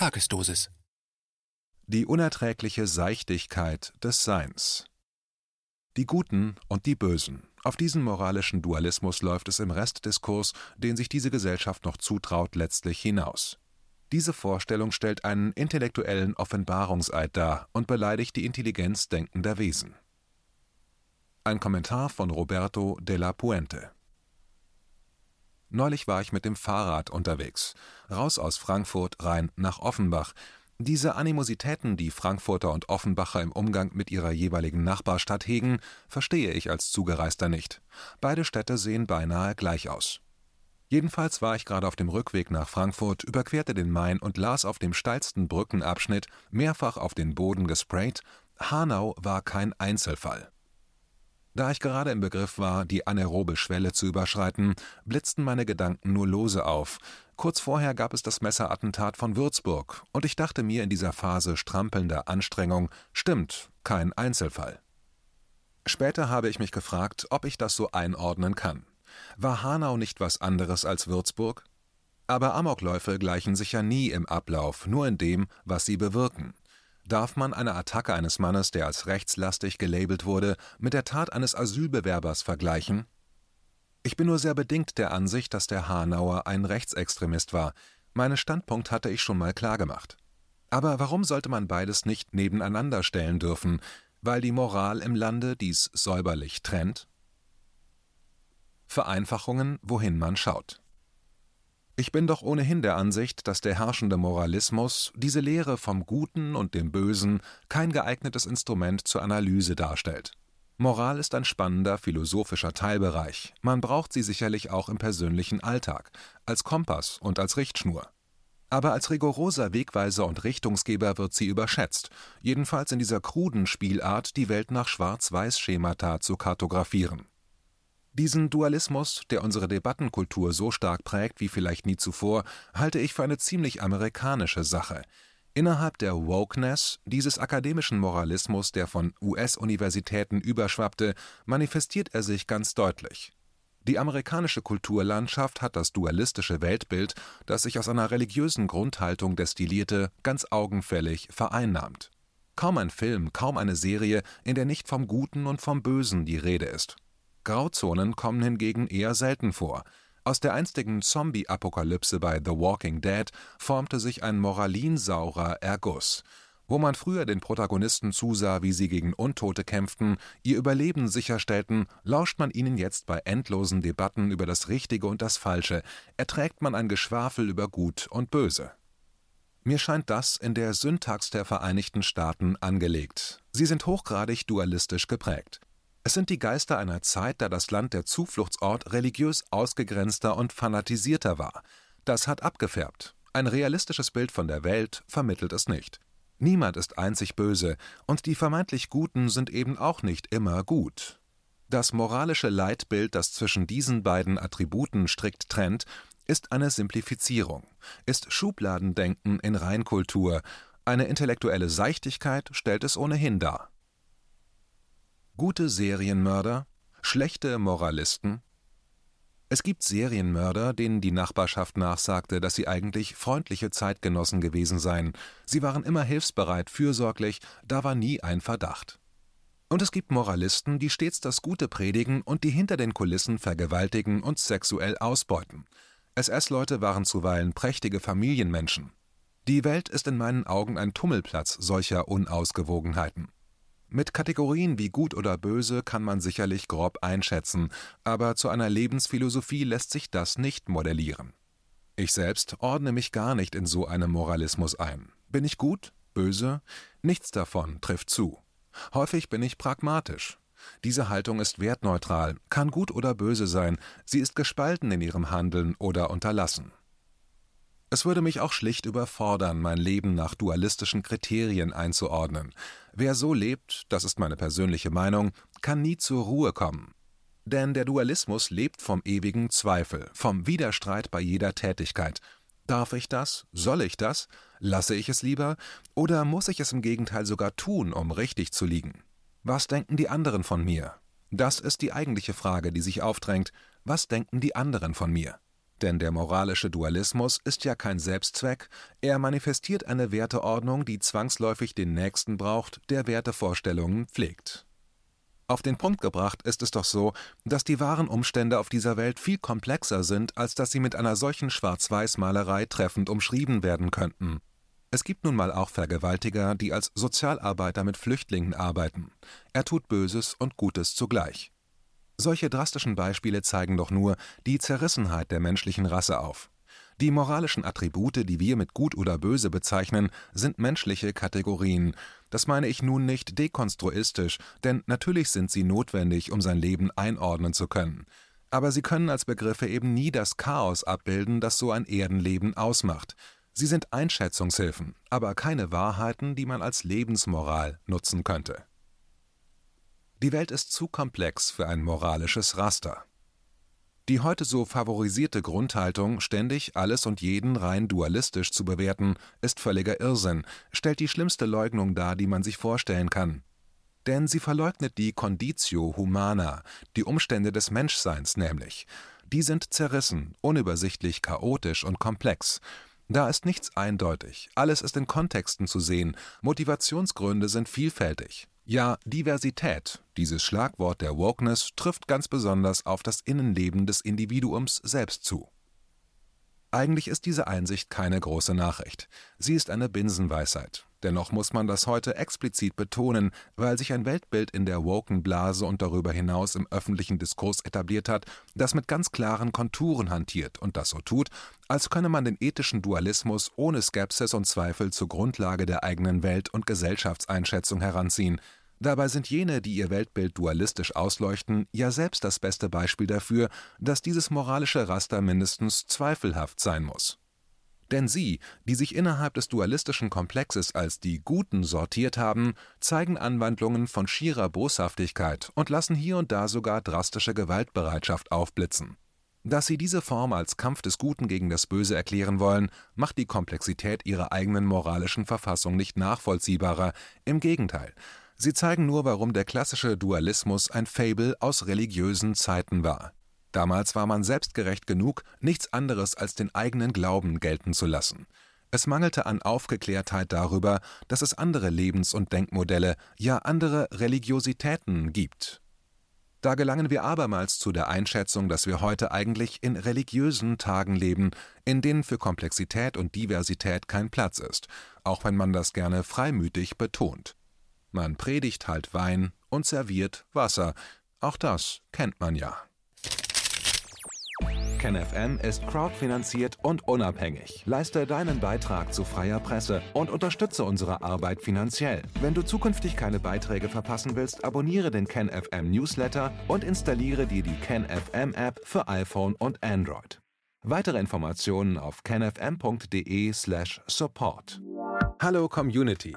Tagesdosis. Die unerträgliche Seichtigkeit des Seins. Die Guten und die Bösen. Auf diesen moralischen Dualismus läuft es im Restdiskurs, den sich diese Gesellschaft noch zutraut, letztlich hinaus. Diese Vorstellung stellt einen intellektuellen Offenbarungseid dar und beleidigt die Intelligenz denkender Wesen. Ein Kommentar von Roberto de la Puente Neulich war ich mit dem Fahrrad unterwegs, raus aus Frankfurt rein nach Offenbach. Diese Animositäten, die Frankfurter und Offenbacher im Umgang mit ihrer jeweiligen Nachbarstadt hegen, verstehe ich als Zugereister nicht. Beide Städte sehen beinahe gleich aus. Jedenfalls war ich gerade auf dem Rückweg nach Frankfurt, überquerte den Main und las auf dem steilsten Brückenabschnitt, mehrfach auf den Boden gesprayt, Hanau war kein Einzelfall. Da ich gerade im Begriff war, die anaerobe Schwelle zu überschreiten, blitzten meine Gedanken nur lose auf. Kurz vorher gab es das Messerattentat von Würzburg, und ich dachte mir in dieser Phase strampelnder Anstrengung, stimmt, kein Einzelfall. Später habe ich mich gefragt, ob ich das so einordnen kann. War Hanau nicht was anderes als Würzburg? Aber Amokläufe gleichen sich ja nie im Ablauf, nur in dem, was sie bewirken. Darf man eine Attacke eines Mannes, der als rechtslastig gelabelt wurde, mit der Tat eines Asylbewerbers vergleichen? Ich bin nur sehr bedingt der Ansicht, dass der Hanauer ein Rechtsextremist war. Meinen Standpunkt hatte ich schon mal klargemacht. Aber warum sollte man beides nicht nebeneinander stellen dürfen, weil die Moral im Lande dies säuberlich trennt? Vereinfachungen, wohin man schaut. Ich bin doch ohnehin der Ansicht, dass der herrschende Moralismus, diese Lehre vom Guten und dem Bösen, kein geeignetes Instrument zur Analyse darstellt. Moral ist ein spannender philosophischer Teilbereich, man braucht sie sicherlich auch im persönlichen Alltag, als Kompass und als Richtschnur. Aber als rigoroser Wegweiser und Richtungsgeber wird sie überschätzt, jedenfalls in dieser kruden Spielart, die Welt nach Schwarz-Weiß-Schemata zu kartografieren. Diesen Dualismus, der unsere Debattenkultur so stark prägt wie vielleicht nie zuvor, halte ich für eine ziemlich amerikanische Sache. Innerhalb der Wokeness, dieses akademischen Moralismus, der von US-Universitäten überschwappte, manifestiert er sich ganz deutlich. Die amerikanische Kulturlandschaft hat das dualistische Weltbild, das sich aus einer religiösen Grundhaltung destillierte, ganz augenfällig vereinnahmt. Kaum ein Film, kaum eine Serie, in der nicht vom Guten und vom Bösen die Rede ist. Grauzonen kommen hingegen eher selten vor. Aus der einstigen Zombie-Apokalypse bei The Walking Dead formte sich ein moralinsaurer Erguss. Wo man früher den Protagonisten zusah, wie sie gegen Untote kämpften, ihr Überleben sicherstellten, lauscht man ihnen jetzt bei endlosen Debatten über das Richtige und das Falsche, erträgt man ein Geschwafel über Gut und Böse. Mir scheint das in der Syntax der Vereinigten Staaten angelegt. Sie sind hochgradig dualistisch geprägt. Es sind die Geister einer Zeit, da das Land der Zufluchtsort religiös ausgegrenzter und fanatisierter war. Das hat abgefärbt. Ein realistisches Bild von der Welt vermittelt es nicht. Niemand ist einzig böse, und die vermeintlich Guten sind eben auch nicht immer gut. Das moralische Leitbild, das zwischen diesen beiden Attributen strikt trennt, ist eine Simplifizierung, ist Schubladendenken in Reinkultur, eine intellektuelle Seichtigkeit stellt es ohnehin dar. Gute Serienmörder, schlechte Moralisten. Es gibt Serienmörder, denen die Nachbarschaft nachsagte, dass sie eigentlich freundliche Zeitgenossen gewesen seien. Sie waren immer hilfsbereit, fürsorglich, da war nie ein Verdacht. Und es gibt Moralisten, die stets das Gute predigen und die hinter den Kulissen vergewaltigen und sexuell ausbeuten. SS-Leute waren zuweilen prächtige Familienmenschen. Die Welt ist in meinen Augen ein Tummelplatz solcher Unausgewogenheiten. Mit Kategorien wie gut oder böse kann man sicherlich grob einschätzen, aber zu einer Lebensphilosophie lässt sich das nicht modellieren. Ich selbst ordne mich gar nicht in so einem Moralismus ein. Bin ich gut? Böse? Nichts davon trifft zu. Häufig bin ich pragmatisch. Diese Haltung ist wertneutral, kann gut oder böse sein, sie ist gespalten in ihrem Handeln oder Unterlassen. Es würde mich auch schlicht überfordern, mein Leben nach dualistischen Kriterien einzuordnen. Wer so lebt, das ist meine persönliche Meinung, kann nie zur Ruhe kommen. Denn der Dualismus lebt vom ewigen Zweifel, vom Widerstreit bei jeder Tätigkeit. Darf ich das? Soll ich das? Lasse ich es lieber? Oder muss ich es im Gegenteil sogar tun, um richtig zu liegen? Was denken die anderen von mir? Das ist die eigentliche Frage, die sich aufdrängt. Was denken die anderen von mir? Denn der moralische Dualismus ist ja kein Selbstzweck, er manifestiert eine Werteordnung, die zwangsläufig den Nächsten braucht, der Wertevorstellungen pflegt. Auf den Punkt gebracht ist es doch so, dass die wahren Umstände auf dieser Welt viel komplexer sind, als dass sie mit einer solchen Schwarz-Weiß-Malerei treffend umschrieben werden könnten. Es gibt nun mal auch Vergewaltiger, die als Sozialarbeiter mit Flüchtlingen arbeiten. Er tut Böses und Gutes zugleich. Solche drastischen Beispiele zeigen doch nur die Zerrissenheit der menschlichen Rasse auf. Die moralischen Attribute, die wir mit gut oder böse bezeichnen, sind menschliche Kategorien. Das meine ich nun nicht dekonstruistisch, denn natürlich sind sie notwendig, um sein Leben einordnen zu können. Aber sie können als Begriffe eben nie das Chaos abbilden, das so ein Erdenleben ausmacht. Sie sind Einschätzungshilfen, aber keine Wahrheiten, die man als Lebensmoral nutzen könnte. Die Welt ist zu komplex für ein moralisches Raster. Die heute so favorisierte Grundhaltung, ständig alles und jeden rein dualistisch zu bewerten, ist völliger Irrsinn, stellt die schlimmste Leugnung dar, die man sich vorstellen kann. Denn sie verleugnet die Conditio humana, die Umstände des Menschseins nämlich. Die sind zerrissen, unübersichtlich, chaotisch und komplex. Da ist nichts eindeutig, alles ist in Kontexten zu sehen, Motivationsgründe sind vielfältig. Ja, Diversität, dieses Schlagwort der Wokeness, trifft ganz besonders auf das Innenleben des Individuums selbst zu. Eigentlich ist diese Einsicht keine große Nachricht. Sie ist eine Binsenweisheit. Dennoch muss man das heute explizit betonen, weil sich ein Weltbild in der Woken-Blase und darüber hinaus im öffentlichen Diskurs etabliert hat, das mit ganz klaren Konturen hantiert und das so tut, als könne man den ethischen Dualismus ohne Skepsis und Zweifel zur Grundlage der eigenen Welt- und Gesellschaftseinschätzung heranziehen. Dabei sind jene, die ihr Weltbild dualistisch ausleuchten, ja selbst das beste Beispiel dafür, dass dieses moralische Raster mindestens zweifelhaft sein muss. Denn sie, die sich innerhalb des dualistischen Komplexes als die Guten sortiert haben, zeigen Anwandlungen von schierer Boshaftigkeit und lassen hier und da sogar drastische Gewaltbereitschaft aufblitzen. Dass sie diese Form als Kampf des Guten gegen das Böse erklären wollen, macht die Komplexität ihrer eigenen moralischen Verfassung nicht nachvollziehbarer, im Gegenteil, sie zeigen nur, warum der klassische Dualismus ein Fable aus religiösen Zeiten war. Damals war man selbstgerecht genug, nichts anderes als den eigenen Glauben gelten zu lassen. Es mangelte an Aufgeklärtheit darüber, dass es andere Lebens- und Denkmodelle, ja andere Religiositäten gibt. Da gelangen wir abermals zu der Einschätzung, dass wir heute eigentlich in religiösen Tagen leben, in denen für Komplexität und Diversität kein Platz ist, auch wenn man das gerne freimütig betont. Man predigt halt Wein und serviert Wasser, auch das kennt man ja. KenFM ist crowdfinanziert und unabhängig. Leiste deinen Beitrag zu freier Presse und unterstütze unsere Arbeit finanziell. Wenn du zukünftig keine Beiträge verpassen willst, abonniere den KenFM Newsletter und installiere dir die KenFM App für iPhone und Android. Weitere Informationen auf kenfm.de/support. Hallo Community.